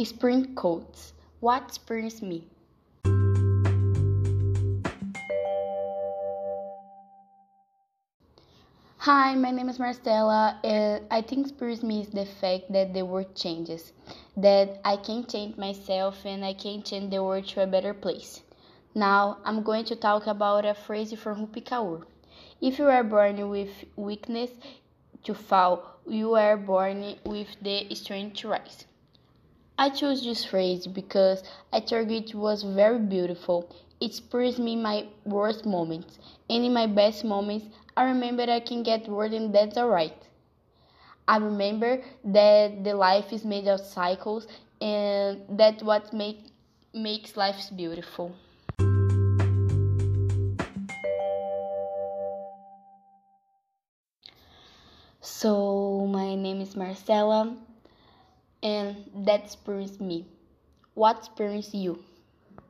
Spring coats. What spurs me? Hi, my name is Marcela, and I think spurs me is the fact that the world changes, that I can change myself and I can change the world to a better place. Now, I'm going to talk about a phrase from Rupi Kaur. If you are born with weakness to fall, you are born with the strength to rise. I chose this phrase because I thought it was very beautiful. It spurs me my worst moments, and in my best moments, I remember I can get worse and that's alright. I remember that the life is made of cycles and that what make, makes life beautiful. So my name is Marcela and that spurs me. What spurs you?